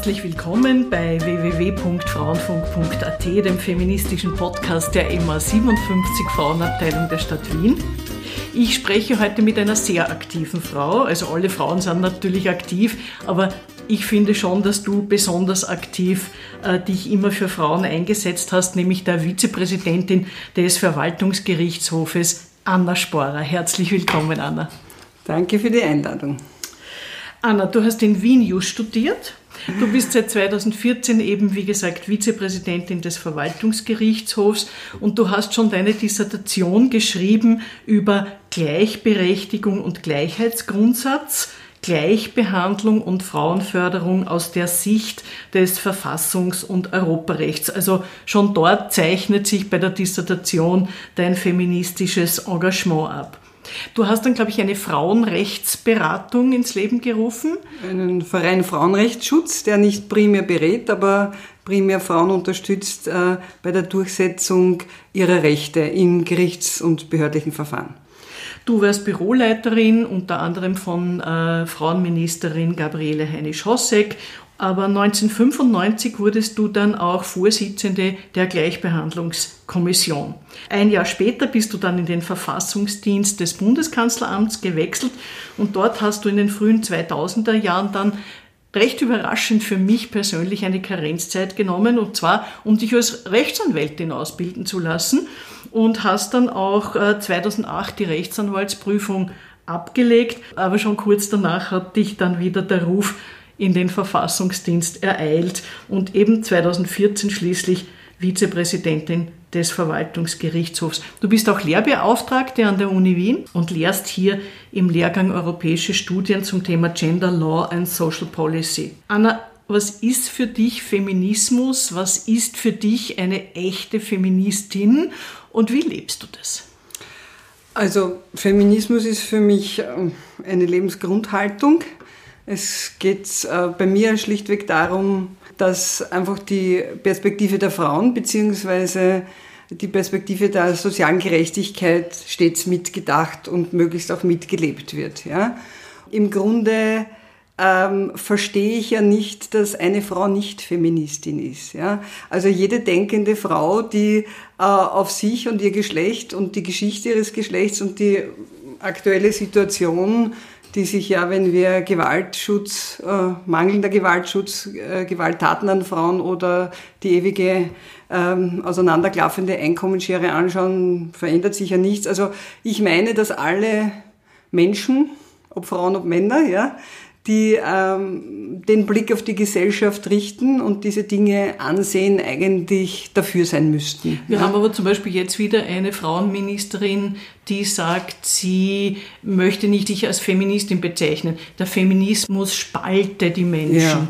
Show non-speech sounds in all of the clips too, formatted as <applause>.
Herzlich willkommen bei www.frauenfunk.at, dem feministischen Podcast der MA 57 Frauenabteilung der Stadt Wien. Ich spreche heute mit einer sehr aktiven Frau. Also alle Frauen sind natürlich aktiv, aber ich finde schon, dass du besonders aktiv äh, dich immer für Frauen eingesetzt hast, nämlich der Vizepräsidentin des Verwaltungsgerichtshofes Anna Sporer. Herzlich willkommen, Anna. Danke für die Einladung. Anna, du hast in Wien Jus studiert Du bist seit 2014 eben, wie gesagt, Vizepräsidentin des Verwaltungsgerichtshofs und du hast schon deine Dissertation geschrieben über Gleichberechtigung und Gleichheitsgrundsatz. Gleichbehandlung und Frauenförderung aus der Sicht des Verfassungs- und Europarechts. Also schon dort zeichnet sich bei der Dissertation dein feministisches Engagement ab. Du hast dann, glaube ich, eine Frauenrechtsberatung ins Leben gerufen. Einen Verein Frauenrechtsschutz, der nicht primär berät, aber primär Frauen unterstützt äh, bei der Durchsetzung ihrer Rechte in Gerichts- und behördlichen Verfahren. Du warst Büroleiterin unter anderem von äh, Frauenministerin Gabriele Heinisch-Hossek aber 1995 wurdest du dann auch Vorsitzende der Gleichbehandlungskommission. Ein Jahr später bist du dann in den Verfassungsdienst des Bundeskanzleramts gewechselt und dort hast du in den frühen 2000er Jahren dann recht überraschend für mich persönlich eine Karenzzeit genommen und zwar um dich als Rechtsanwältin ausbilden zu lassen und hast dann auch 2008 äh, die Rechtsanwaltsprüfung abgelegt, aber schon kurz danach hat dich dann wieder der Ruf in den Verfassungsdienst ereilt und eben 2014 schließlich Vizepräsidentin des Verwaltungsgerichtshofs. Du bist auch Lehrbeauftragte an der Uni Wien und lehrst hier im Lehrgang Europäische Studien zum Thema Gender Law and Social Policy. Anna, was ist für dich Feminismus? Was ist für dich eine echte Feministin? Und wie lebst du das? Also Feminismus ist für mich ähm, eine Lebensgrundhaltung. Es geht äh, bei mir schlichtweg darum, dass einfach die Perspektive der Frauen bzw. die Perspektive der sozialen Gerechtigkeit stets mitgedacht und möglichst auch mitgelebt wird. Ja? Im Grunde ähm, verstehe ich ja nicht, dass eine Frau nicht Feministin ist. Ja? Also jede denkende Frau, die äh, auf sich und ihr Geschlecht und die Geschichte ihres Geschlechts und die aktuelle Situation die sich ja, wenn wir Gewaltschutz, äh, mangelnder Gewaltschutz, äh, Gewalttaten an Frauen oder die ewige ähm, auseinanderklaffende Einkommensschere anschauen, verändert sich ja nichts. Also ich meine, dass alle Menschen, ob Frauen, ob Männer, ja, die ähm, den Blick auf die Gesellschaft richten und diese Dinge ansehen, eigentlich dafür sein müssten. Wir ja. haben aber zum Beispiel jetzt wieder eine Frauenministerin, die sagt, sie möchte nicht sich als Feministin bezeichnen. Der Feminismus spalte die Menschen. Ja.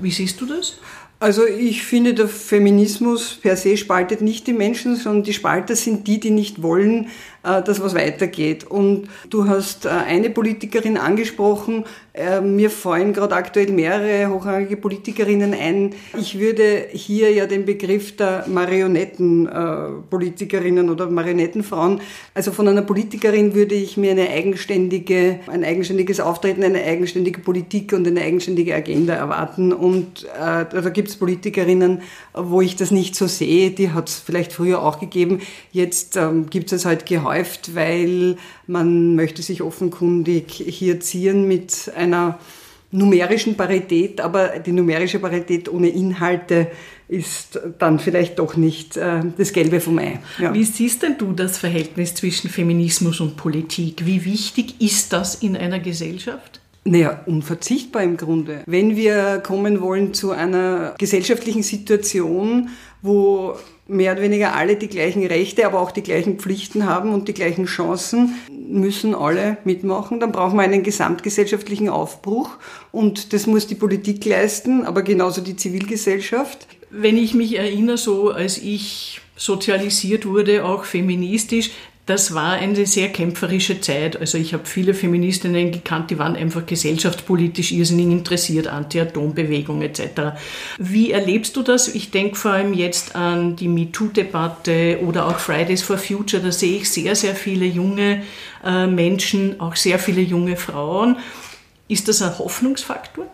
Wie siehst du das? Also ich finde, der Feminismus per se spaltet nicht die Menschen, sondern die Spalter sind die, die nicht wollen, äh, dass was weitergeht. Und du hast äh, eine Politikerin angesprochen, äh, mir fallen gerade aktuell mehrere hochrangige Politikerinnen ein. Ich würde hier ja den Begriff der Marionettenpolitikerinnen oder Marionettenfrauen, also von einer Politikerin würde ich mir eine eigenständige, ein eigenständiges Auftreten, eine eigenständige Politik und eine eigenständige Agenda erwarten. Und da gibt es Politikerinnen, wo ich das nicht so sehe. Die hat es vielleicht früher auch gegeben. Jetzt ähm, gibt es halt gehäuft, weil man möchte sich offenkundig hier ziehen mit einer numerischen Parität, aber die numerische Parität ohne Inhalte ist dann vielleicht doch nicht äh, das Gelbe vom Ei. Ja. Wie siehst denn du das Verhältnis zwischen Feminismus und Politik? Wie wichtig ist das in einer Gesellschaft? Naja, unverzichtbar im Grunde. Wenn wir kommen wollen zu einer gesellschaftlichen Situation, wo mehr oder weniger alle die gleichen Rechte, aber auch die gleichen Pflichten haben und die gleichen Chancen, müssen alle mitmachen. Dann brauchen wir einen gesamtgesellschaftlichen Aufbruch und das muss die Politik leisten, aber genauso die Zivilgesellschaft. Wenn ich mich erinnere, so als ich sozialisiert wurde, auch feministisch, das war eine sehr kämpferische Zeit. Also ich habe viele Feministinnen gekannt, die waren einfach gesellschaftspolitisch irrsinnig interessiert, Anti-Atom-Bewegung etc. Wie erlebst du das? Ich denke vor allem jetzt an die MeToo-Debatte oder auch Fridays for Future. Da sehe ich sehr, sehr viele junge äh, Menschen, auch sehr viele junge Frauen. Ist das ein Hoffnungsfaktor?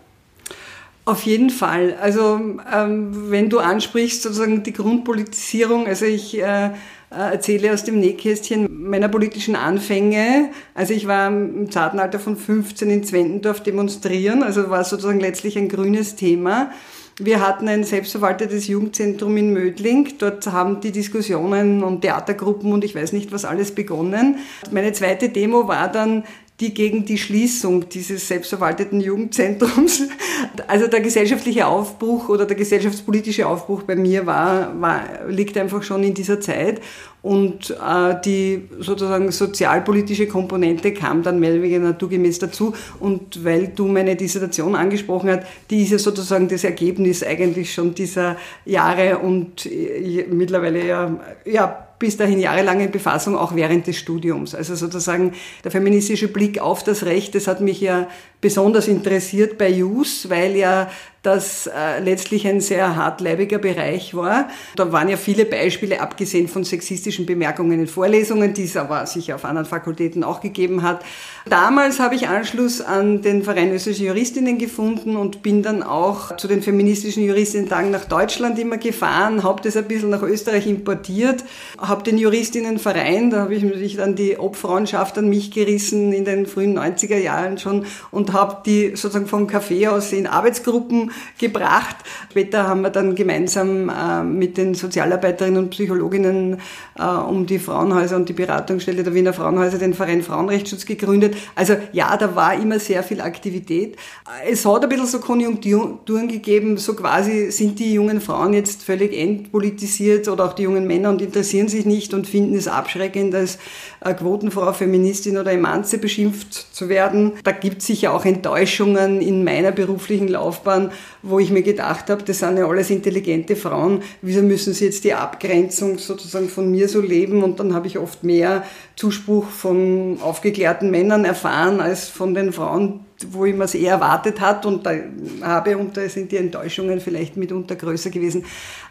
Auf jeden Fall. Also ähm, wenn du ansprichst sozusagen die Grundpolitisierung, also ich äh, erzähle aus dem Nähkästchen meiner politischen Anfänge. Also ich war im zarten Alter von 15 in Zwentendorf demonstrieren, also war sozusagen letztlich ein grünes Thema. Wir hatten ein selbstverwaltetes Jugendzentrum in Mödling. Dort haben die Diskussionen und Theatergruppen und ich weiß nicht was alles begonnen. Meine zweite Demo war dann die gegen die Schließung dieses selbstverwalteten Jugendzentrums, also der gesellschaftliche Aufbruch oder der gesellschaftspolitische Aufbruch bei mir war, war liegt einfach schon in dieser Zeit und äh, die sozusagen sozialpolitische Komponente kam dann mehr oder weniger naturgemäß dazu. Und weil du meine Dissertation angesprochen hast, die ist ja sozusagen das Ergebnis eigentlich schon dieser Jahre und äh, mittlerweile ja, ja bis dahin jahrelange Befassung auch während des Studiums. Also sozusagen der feministische Blick auf das Recht, das hat mich ja besonders interessiert bei JUS, weil ja das äh, letztlich ein sehr hartleibiger Bereich war. Da waren ja viele Beispiele, abgesehen von sexistischen Bemerkungen in Vorlesungen, die es aber sicher auf anderen Fakultäten auch gegeben hat. Damals habe ich Anschluss an den Verein Österreichische Juristinnen gefunden und bin dann auch zu den feministischen Juristinnen-Tagen nach Deutschland immer gefahren, habe das ein bisschen nach Österreich importiert, habe den Juristinnenverein, da habe ich natürlich dann die Obfrauenschaft an mich gerissen in den frühen 90er Jahren schon und habe die sozusagen vom Café aus in Arbeitsgruppen gebracht. Später haben wir dann gemeinsam äh, mit den Sozialarbeiterinnen und Psychologinnen äh, um die Frauenhäuser und die Beratungsstelle der Wiener Frauenhäuser den Verein Frauenrechtsschutz gegründet. Also ja, da war immer sehr viel Aktivität. Es hat ein bisschen so Konjunkturen gegeben, so quasi sind die jungen Frauen jetzt völlig entpolitisiert oder auch die jungen Männer und interessieren sich nicht und finden es abschreckend, als Quotenfrau, Feministin oder Emanze beschimpft zu werden. Da gibt es sicher auch Enttäuschungen in meiner beruflichen Laufbahn, wo ich mir gedacht habe, das sind ja alles intelligente Frauen, wieso müssen sie jetzt die Abgrenzung sozusagen von mir so leben? Und dann habe ich oft mehr Zuspruch von aufgeklärten Männern erfahren als von den Frauen, wo ich mir es eher erwartet hat und da habe und da sind die Enttäuschungen vielleicht mitunter größer gewesen.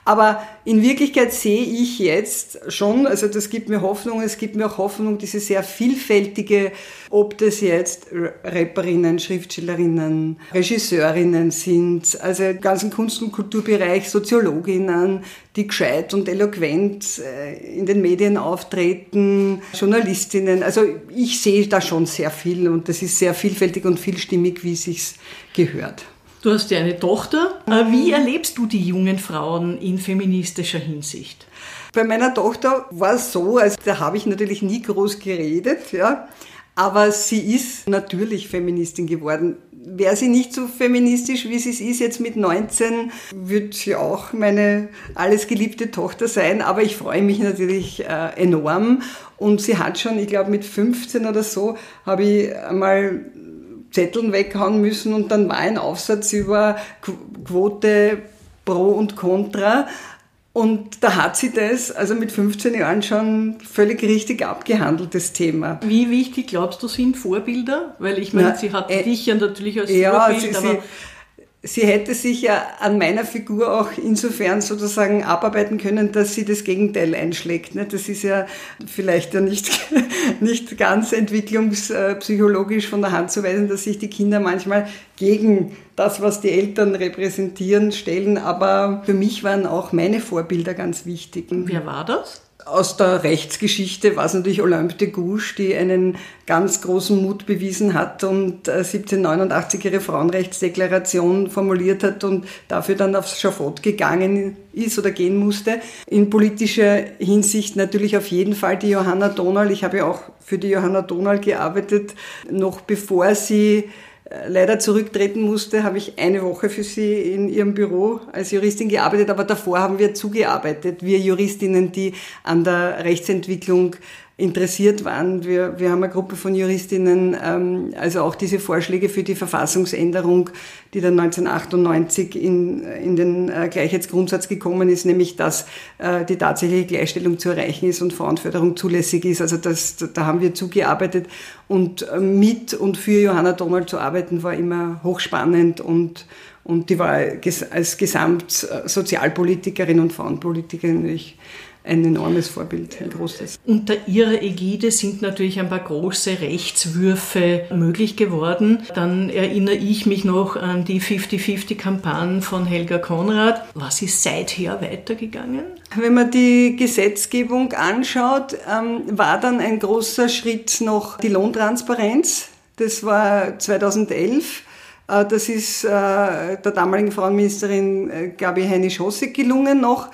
Aber in Wirklichkeit sehe ich jetzt schon, also das gibt mir Hoffnung, es gibt mir auch Hoffnung, diese sehr vielfältige, ob das jetzt Rapperinnen, Schriftstellerinnen, Regisseurinnen sind, also im ganzen Kunst- und Kulturbereich, Soziologinnen, die gescheit und eloquent äh, in den Medien auftreten, Journalistinnen. Also ich sehe da schon sehr viel und das ist sehr vielfältig und vielstimmig, wie es sich gehört. Du hast ja eine Tochter. Äh, wie erlebst du die jungen Frauen in feministischer Hinsicht? Bei meiner Tochter war es so, also da habe ich natürlich nie groß geredet, ja. Aber sie ist natürlich Feministin geworden. Wäre sie nicht so feministisch, wie sie es ist, jetzt mit 19, würde sie auch meine alles geliebte Tochter sein. Aber ich freue mich natürlich äh, enorm. Und sie hat schon, ich glaube mit 15 oder so, habe ich einmal Zetteln weghauen müssen und dann war ein Aufsatz über Quote pro und contra. Und da hat sie das, also mit 15 Jahren schon völlig richtig abgehandelt, das Thema. Wie wichtig glaubst du sind Vorbilder? Weil ich meine, Na, sie hat äh, dich ja natürlich als ja, Vorbild, sie, aber sie hätte sich ja an meiner Figur auch insofern sozusagen abarbeiten können, dass sie das Gegenteil einschlägt. Ne? Das ist ja vielleicht ja nicht, <laughs> nicht ganz entwicklungspsychologisch von der Hand zu weisen, dass sich die Kinder manchmal gegen das, was die Eltern repräsentieren, stellen. Aber für mich waren auch meine Vorbilder ganz wichtig. Wer war das? Aus der Rechtsgeschichte war es natürlich Olympe de Gouges, die einen ganz großen Mut bewiesen hat und 1789 äh, ihre Frauenrechtsdeklaration formuliert hat und dafür dann aufs Schafott gegangen ist oder gehen musste. In politischer Hinsicht natürlich auf jeden Fall die Johanna Donal. Ich habe ja auch für die Johanna Donal gearbeitet, noch bevor sie leider zurücktreten musste, habe ich eine Woche für sie in ihrem Büro als Juristin gearbeitet, aber davor haben wir zugearbeitet, wir Juristinnen, die an der Rechtsentwicklung interessiert waren. Wir, wir haben eine Gruppe von Juristinnen, ähm, also auch diese Vorschläge für die Verfassungsänderung, die dann 1998 in, in den äh, Gleichheitsgrundsatz gekommen ist, nämlich dass äh, die tatsächliche Gleichstellung zu erreichen ist und Frauenförderung zulässig ist. Also das, da haben wir zugearbeitet und äh, mit und für Johanna Donald zu arbeiten war immer hochspannend und und die war als Gesamtsozialpolitikerin und Frauenpolitikerin natürlich ein enormes Vorbild, ein großes. Unter ihrer Ägide sind natürlich ein paar große Rechtswürfe möglich geworden. Dann erinnere ich mich noch an die 50-50-Kampagne von Helga Konrad. Was ist seither weitergegangen? Wenn man die Gesetzgebung anschaut, ähm, war dann ein großer Schritt noch die Lohntransparenz. Das war 2011. Äh, das ist äh, der damaligen Frauenministerin äh, Gabi Heinisch-Hossig gelungen noch.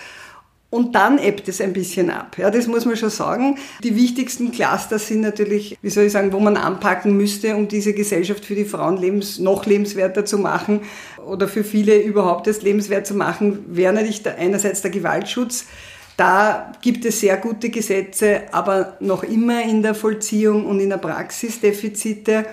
Und dann ebbt es ein bisschen ab. Ja, das muss man schon sagen. Die wichtigsten Cluster sind natürlich, wie soll ich sagen, wo man anpacken müsste, um diese Gesellschaft für die Frauen lebens, noch lebenswerter zu machen oder für viele überhaupt erst lebenswert zu machen, wäre natürlich einerseits der Gewaltschutz. Da gibt es sehr gute Gesetze, aber noch immer in der Vollziehung und in der Praxis Defizite.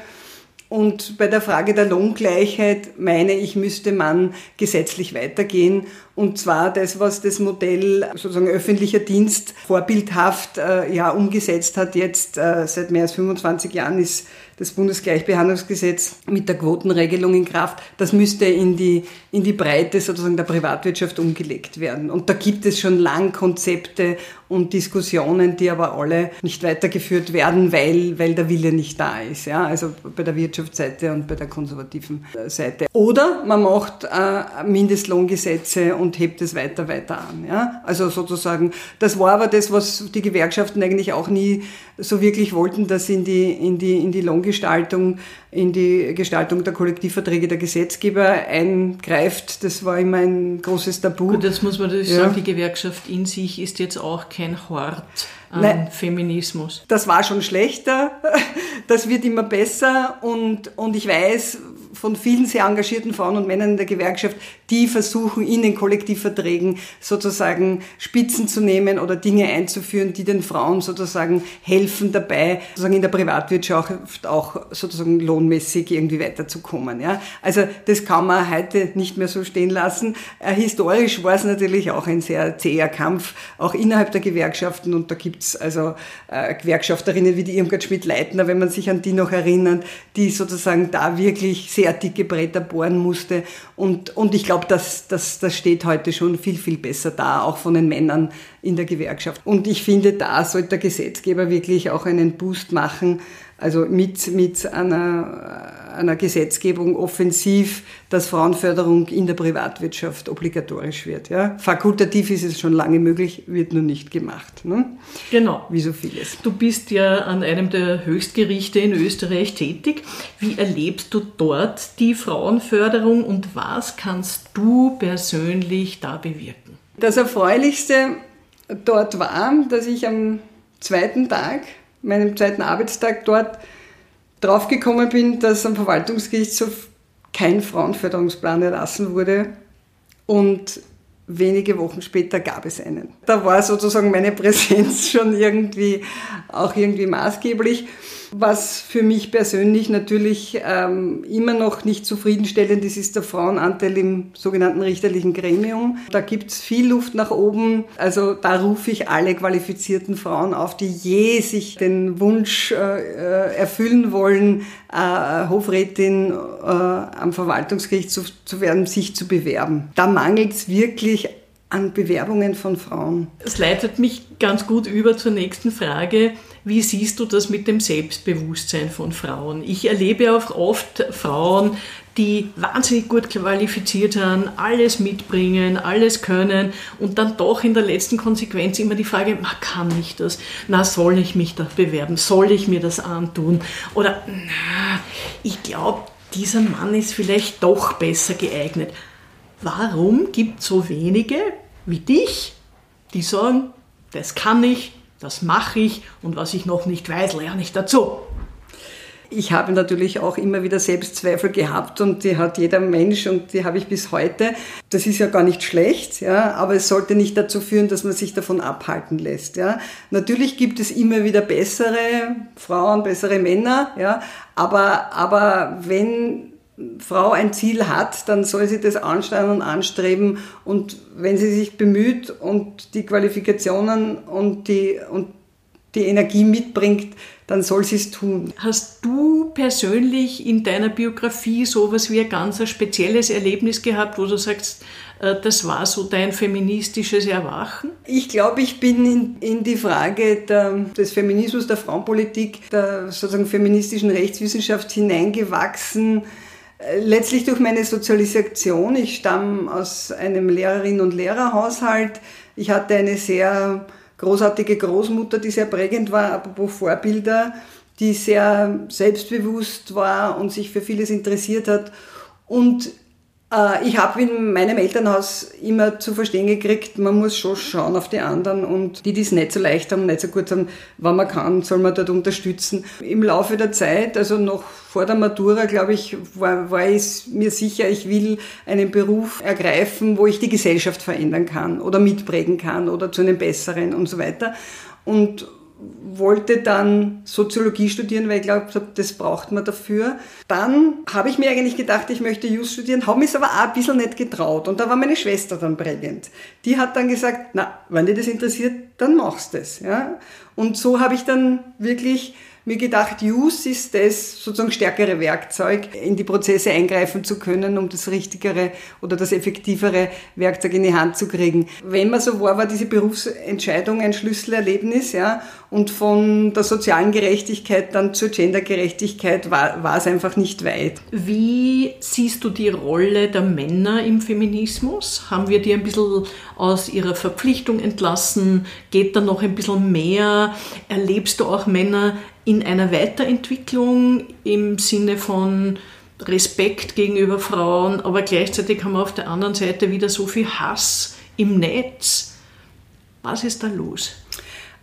Und bei der Frage der Lohngleichheit meine ich, müsste man gesetzlich weitergehen. Und zwar das, was das Modell sozusagen öffentlicher Dienst vorbildhaft äh, ja, umgesetzt hat, jetzt äh, seit mehr als 25 Jahren ist das Bundesgleichbehandlungsgesetz mit der Quotenregelung in Kraft, das müsste in die, in die Breite sozusagen der Privatwirtschaft umgelegt werden. Und da gibt es schon lang Konzepte und Diskussionen, die aber alle nicht weitergeführt werden, weil, weil der Wille nicht da ist. Ja? Also bei der Wirtschaftsseite und bei der konservativen Seite. Oder man macht äh, Mindestlohngesetze und hebt es weiter, weiter an. Ja? Also sozusagen, das war aber das, was die Gewerkschaften eigentlich auch nie so wirklich wollten, dass in die, in die, in die Lohngestaltung, in die Gestaltung der Kollektivverträge der Gesetzgeber eingreift. Das war immer ein großes Tabu. Gut, das muss man natürlich ja. sagen, die Gewerkschaft in sich ist jetzt auch kein Hort an Nein, Feminismus. Das war schon schlechter, <laughs> das wird immer besser und, und ich weiß, von vielen sehr engagierten Frauen und Männern in der Gewerkschaft, die versuchen, in den Kollektivverträgen sozusagen Spitzen zu nehmen oder Dinge einzuführen, die den Frauen sozusagen helfen dabei, sozusagen in der Privatwirtschaft auch sozusagen lohnmäßig irgendwie weiterzukommen. Ja? Also das kann man heute nicht mehr so stehen lassen. Äh, historisch war es natürlich auch ein sehr zäher Kampf, auch innerhalb der Gewerkschaften und da gibt's also äh, Gewerkschafterinnen wie die Irmgard Schmidt-Leitner, wenn man sich an die noch erinnert, die sozusagen da wirklich sehr sehr dicke Bretter bohren musste. Und, und ich glaube, das, das, das steht heute schon viel, viel besser da, auch von den Männern in der Gewerkschaft. Und ich finde, da sollte der Gesetzgeber wirklich auch einen Boost machen, also mit, mit einer, einer Gesetzgebung offensiv, dass Frauenförderung in der Privatwirtschaft obligatorisch wird. Ja? Fakultativ ist es schon lange möglich, wird nur nicht gemacht. Ne? Genau. Wie so vieles. Du bist ja an einem der Höchstgerichte in Österreich tätig. Wie erlebst du dort die Frauenförderung und was kannst du persönlich da bewirken? Das Erfreulichste dort war, dass ich am zweiten Tag meinem zweiten Arbeitstag dort draufgekommen bin, dass am Verwaltungsgerichtshof kein Frauenförderungsplan erlassen wurde und wenige Wochen später gab es einen. Da war sozusagen meine Präsenz <laughs> schon irgendwie auch irgendwie maßgeblich. Was für mich persönlich natürlich ähm, immer noch nicht zufriedenstellend ist, ist der Frauenanteil im sogenannten richterlichen Gremium. Da gibt es viel Luft nach oben. Also da rufe ich alle qualifizierten Frauen auf, die je sich den Wunsch äh, äh erfüllen wollen, äh, Hofrätin äh, am Verwaltungsgericht zu, zu werden, sich zu bewerben. Da mangelt es wirklich an Bewerbungen von Frauen. Es leitet mich ganz gut über zur nächsten Frage. Wie siehst du das mit dem Selbstbewusstsein von Frauen? Ich erlebe auch oft Frauen, die wahnsinnig gut qualifiziert sind, alles mitbringen, alles können und dann doch in der letzten Konsequenz immer die Frage, man kann ich das? Na, soll ich mich da bewerben? Soll ich mir das antun? Oder, na, ich glaube, dieser Mann ist vielleicht doch besser geeignet warum gibt es so wenige wie dich, die sagen, das kann ich, das mache ich und was ich noch nicht weiß, lerne ich dazu. Ich habe natürlich auch immer wieder Selbstzweifel gehabt und die hat jeder Mensch und die habe ich bis heute. Das ist ja gar nicht schlecht, ja, aber es sollte nicht dazu führen, dass man sich davon abhalten lässt, ja. Natürlich gibt es immer wieder bessere Frauen, bessere Männer, ja, aber, aber wenn Frau ein Ziel hat, dann soll sie das ansteuern und anstreben. Und wenn sie sich bemüht und die Qualifikationen und die, und die Energie mitbringt, dann soll sie es tun. Hast du persönlich in deiner Biografie so etwas wie ein ganz spezielles Erlebnis gehabt, wo du sagst, äh, das war so dein feministisches Erwachen? Ich glaube, ich bin in, in die Frage der, des Feminismus, der Frauenpolitik, der sozusagen feministischen Rechtswissenschaft hineingewachsen, letztlich durch meine Sozialisation. Ich stamme aus einem Lehrerinnen- und Lehrerhaushalt. Ich hatte eine sehr großartige Großmutter, die sehr prägend war, apropos Vorbilder, die sehr selbstbewusst war und sich für vieles interessiert hat. Und ich habe in meinem Elternhaus immer zu verstehen gekriegt, man muss schon schauen auf die anderen und die, die es nicht so leicht haben, nicht so gut haben, wenn man kann, soll man dort unterstützen. Im Laufe der Zeit, also noch vor der Matura, glaube ich, war, war ich mir sicher, ich will einen Beruf ergreifen, wo ich die Gesellschaft verändern kann oder mitprägen kann oder zu einem besseren und so weiter. Und wollte dann Soziologie studieren, weil ich glaube, das braucht man dafür. Dann habe ich mir eigentlich gedacht, ich möchte Jus studieren, habe mich aber auch ein bisschen nicht getraut. Und da war meine Schwester dann prägend. Die hat dann gesagt, na, wenn dir das interessiert, dann machst du es. Ja? Und so habe ich dann wirklich mir gedacht, Use ist das sozusagen stärkere Werkzeug, in die Prozesse eingreifen zu können, um das richtigere oder das effektivere Werkzeug in die Hand zu kriegen. Wenn man so war, war diese Berufsentscheidung ein Schlüsselerlebnis, ja, und von der sozialen Gerechtigkeit dann zur Gendergerechtigkeit war, es einfach nicht weit. Wie siehst du die Rolle der Männer im Feminismus? Haben wir die ein bisschen aus ihrer Verpflichtung entlassen? Geht da noch ein bisschen mehr? Erlebst du auch Männer in einer Weiterentwicklung im Sinne von Respekt gegenüber Frauen, aber gleichzeitig haben wir auf der anderen Seite wieder so viel Hass im Netz. Was ist da los?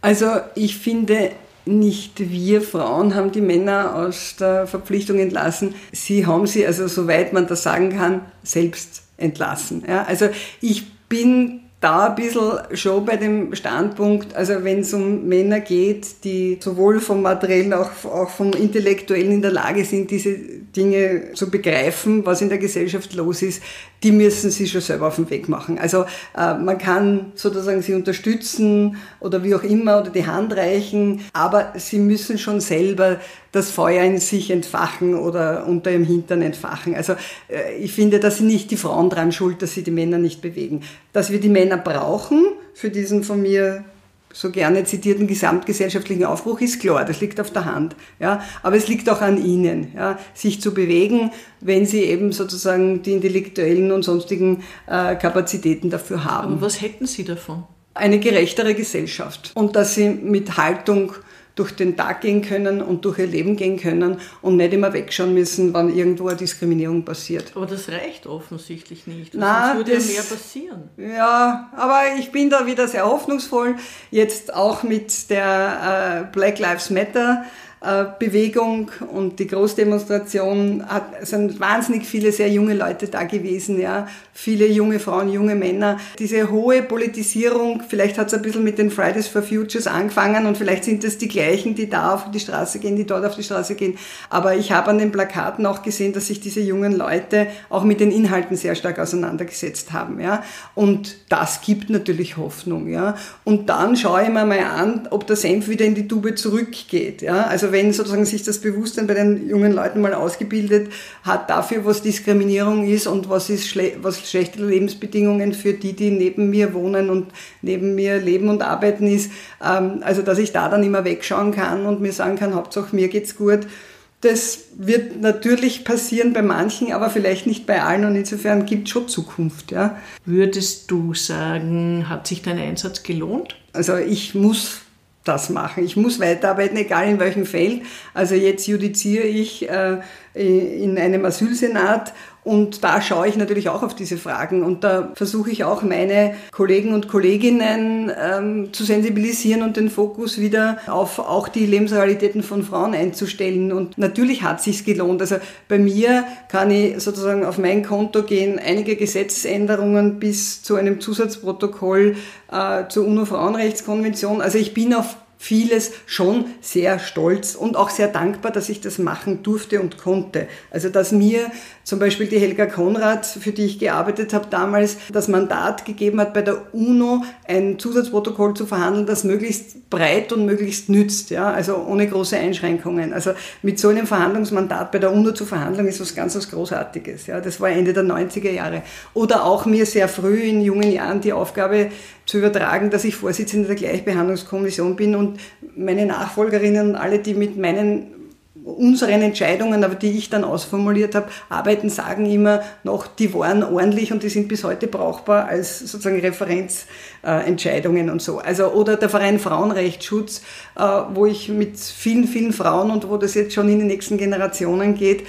Also ich finde, nicht wir Frauen haben die Männer aus der Verpflichtung entlassen. Sie haben sie, also soweit man das sagen kann, selbst entlassen. Ja, also ich bin da ein bisschen schon bei dem Standpunkt, also wenn es um Männer geht, die sowohl vom materiellen auch, auch vom intellektuellen in der Lage sind, diese Dinge zu begreifen, was in der Gesellschaft los ist, die müssen sie schon selber auf den Weg machen. Also äh, man kann sozusagen sie unterstützen oder wie auch immer oder die Hand reichen, aber sie müssen schon selber das Feuer in sich entfachen oder unter ihrem Hintern entfachen. Also äh, ich finde, da sind nicht die Frauen dran schuld, dass sie die Männer nicht bewegen. Dass wir die Männer brauchen für diesen von mir so gerne zitierten gesamtgesellschaftlichen Aufbruch ist klar, das liegt auf der Hand. Ja, aber es liegt auch an Ihnen, ja, sich zu bewegen, wenn Sie eben sozusagen die intellektuellen und sonstigen äh, Kapazitäten dafür haben. Aber was hätten Sie davon? Eine gerechtere Gesellschaft und dass Sie mit Haltung durch den Tag gehen können und durch ihr Leben gehen können und nicht immer wegschauen müssen, wann irgendwo eine Diskriminierung passiert. Aber das reicht offensichtlich nicht. Na, sonst würde das, ja mehr passieren. Ja, aber ich bin da wieder sehr hoffnungsvoll. Jetzt auch mit der äh, Black Lives Matter Bewegung und die Großdemonstration hat, sind wahnsinnig viele sehr junge Leute da gewesen, ja. Viele junge Frauen, junge Männer. Diese hohe Politisierung, vielleicht hat es ein bisschen mit den Fridays for Futures angefangen und vielleicht sind es die gleichen, die da auf die Straße gehen, die dort auf die Straße gehen. Aber ich habe an den Plakaten auch gesehen, dass sich diese jungen Leute auch mit den Inhalten sehr stark auseinandergesetzt haben, ja. Und das gibt natürlich Hoffnung, ja. Und dann schaue ich mir mal an, ob der Senf wieder in die Tube zurückgeht, ja. Also wenn sozusagen sich das Bewusstsein bei den jungen Leuten mal ausgebildet hat dafür, was Diskriminierung ist und was ist schle was schlechte Lebensbedingungen für die, die neben mir wohnen und neben mir leben und arbeiten ist, ähm, also dass ich da dann immer wegschauen kann und mir sagen kann, Hauptsache mir geht's gut. Das wird natürlich passieren bei manchen, aber vielleicht nicht bei allen und insofern gibt es schon Zukunft. Ja. Würdest du sagen, hat sich dein Einsatz gelohnt? Also ich muss das machen. Ich muss weiterarbeiten, egal in welchem Feld. Also jetzt judiziere ich äh, in einem Asylsenat und da schaue ich natürlich auch auf diese Fragen und da versuche ich auch meine Kollegen und Kolleginnen ähm, zu sensibilisieren und den Fokus wieder auf auch die Lebensrealitäten von Frauen einzustellen. Und natürlich hat sich's gelohnt. Also bei mir kann ich sozusagen auf mein Konto gehen, einige Gesetzesänderungen bis zu einem Zusatzprotokoll äh, zur UNO-Frauenrechtskonvention. Also ich bin auf vieles schon sehr stolz und auch sehr dankbar, dass ich das machen durfte und konnte. Also dass mir zum Beispiel die Helga Konrad, für die ich gearbeitet habe damals, das Mandat gegeben hat, bei der UNO ein Zusatzprotokoll zu verhandeln, das möglichst breit und möglichst nützt, ja, also ohne große Einschränkungen. Also mit so einem Verhandlungsmandat bei der UNO zu verhandeln, ist was ganz was Großartiges. Ja, das war Ende der 90er Jahre. Oder auch mir sehr früh in jungen Jahren die Aufgabe zu übertragen, dass ich Vorsitzende der Gleichbehandlungskommission bin und meine Nachfolgerinnen und alle, die mit meinen unseren Entscheidungen, aber die ich dann ausformuliert habe, arbeiten, sagen immer noch, die waren ordentlich und die sind bis heute brauchbar als sozusagen Referenzentscheidungen und so. Also oder der Verein Frauenrechtsschutz, äh, wo ich mit vielen, vielen Frauen und wo das jetzt schon in die nächsten Generationen geht,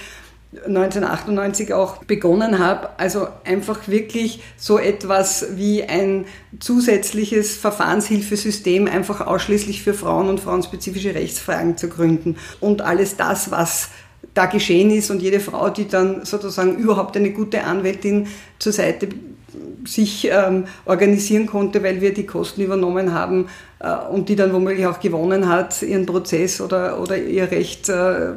1998 auch begonnen habe. Also einfach wirklich so etwas wie ein zusätzliches Verfahrenshilfesystem einfach ausschließlich für Frauen und frauenspezifische Rechtsfragen zu gründen. Und alles das, was da geschehen ist und jede Frau, die dann sozusagen überhaupt eine gute Anwältin zur Seite sich ähm, organisieren konnte, weil wir die Kosten übernommen haben äh, und die dann womöglich auch gewonnen hat, ihren Prozess oder, oder ihr Recht äh,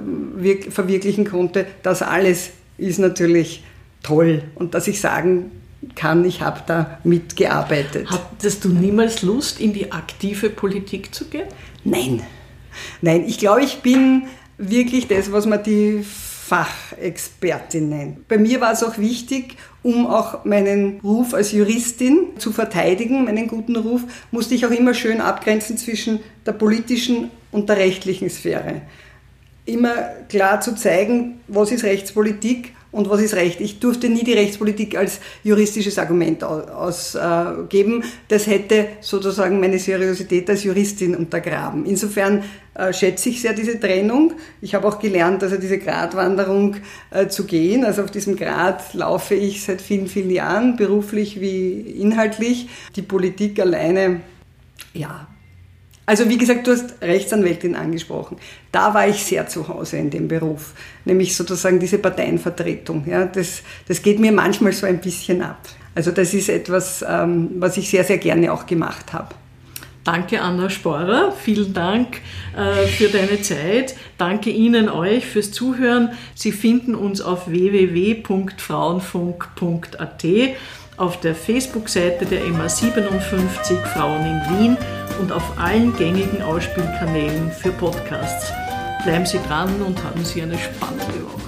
verwirklichen konnte. Das alles ist natürlich toll und dass ich sagen kann, ich habe da mitgearbeitet. Hattest du niemals Lust, in die aktive Politik zu gehen? Nein. Nein, ich glaube, ich bin wirklich das, was man die Fachexpertin nennt. Bei mir war es auch wichtig, um auch meinen Ruf als Juristin zu verteidigen, meinen guten Ruf, musste ich auch immer schön abgrenzen zwischen der politischen und der rechtlichen Sphäre. Immer klar zu zeigen, was ist Rechtspolitik und was ist Recht. Ich durfte nie die Rechtspolitik als juristisches Argument ausgeben. Das hätte sozusagen meine Seriosität als Juristin untergraben. Insofern äh, schätze ich sehr diese Trennung. Ich habe auch gelernt, also diese Gratwanderung äh, zu gehen. Also auf diesem Grad laufe ich seit vielen, vielen Jahren, beruflich wie inhaltlich. Die Politik alleine, ja, also wie gesagt, du hast Rechtsanwältin angesprochen. Da war ich sehr zu Hause in dem Beruf, nämlich sozusagen diese Parteienvertretung. Ja, das, das geht mir manchmal so ein bisschen ab. Also das ist etwas, ähm, was ich sehr, sehr gerne auch gemacht habe. Danke, Anna Sporer. Vielen Dank äh, für deine Zeit. Danke Ihnen euch fürs Zuhören. Sie finden uns auf www.frauenfunk.at, auf der Facebook-Seite der MA57 Frauen in Wien und auf allen gängigen Ausspielkanälen für Podcasts. Bleiben Sie dran und haben Sie eine spannende Woche.